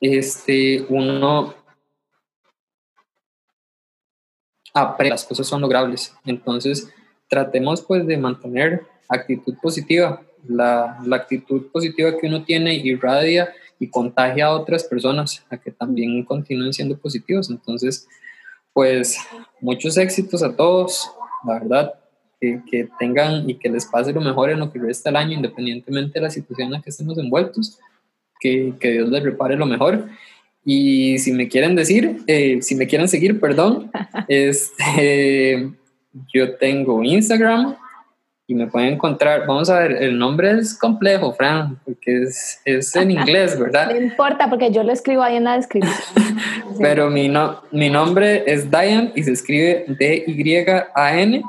este, uno aprende, las cosas son logrables. Entonces, tratemos pues de mantener actitud positiva, la, actitud positiva que uno tiene irradia y contagia a otras personas a que también continúen siendo positivos. Entonces, pues muchos éxitos a todos, la verdad, que, que, tengan y que les pase lo mejor en lo que resta el año, independientemente de la situación en la que estemos envueltos, que, que Dios les repare lo mejor. Y si me quieren decir, eh, si me quieren seguir, perdón, este, yo tengo Instagram, y me pueden encontrar, vamos a ver, el nombre es complejo, Fran, porque es, es en inglés, ¿verdad? No importa, porque yo lo escribo ahí en la descripción. Pero mi, no, mi nombre es Diane y se escribe D-Y-A-N.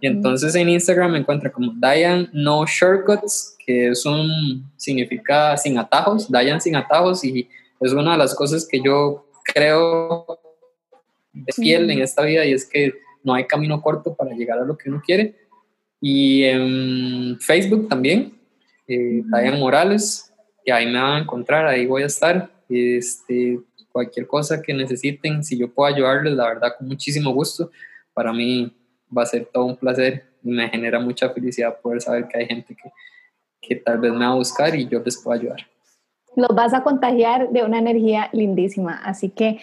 Y entonces en Instagram me encuentra como Diane No Shortcuts, que es un, significa sin atajos, Diane sin atajos, y es una de las cosas que yo creo de fiel en esta vida y es que no hay camino corto para llegar a lo que uno quiere y en Facebook también, eh, Diane Morales, y ahí me van a encontrar, ahí voy a estar. Este, cualquier cosa que necesiten, si yo puedo ayudarles, la verdad, con muchísimo gusto. Para mí va a ser todo un placer y me genera mucha felicidad poder saber que hay gente que, que tal vez me va a buscar y yo les puedo ayudar. Los vas a contagiar de una energía lindísima, así que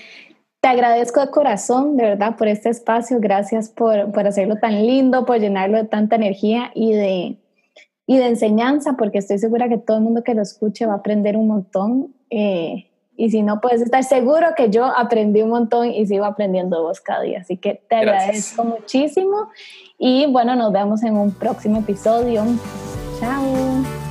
te agradezco de corazón, de verdad, por este espacio. Gracias por, por, hacerlo tan lindo, por llenarlo de tanta energía y de, y de enseñanza, porque estoy segura que todo el mundo que lo escuche va a aprender un montón. Eh, y si no, puedes estar seguro que yo aprendí un montón y sigo aprendiendo vos cada día. Así que te agradezco muchísimo. Y bueno, nos vemos en un próximo episodio. Chao.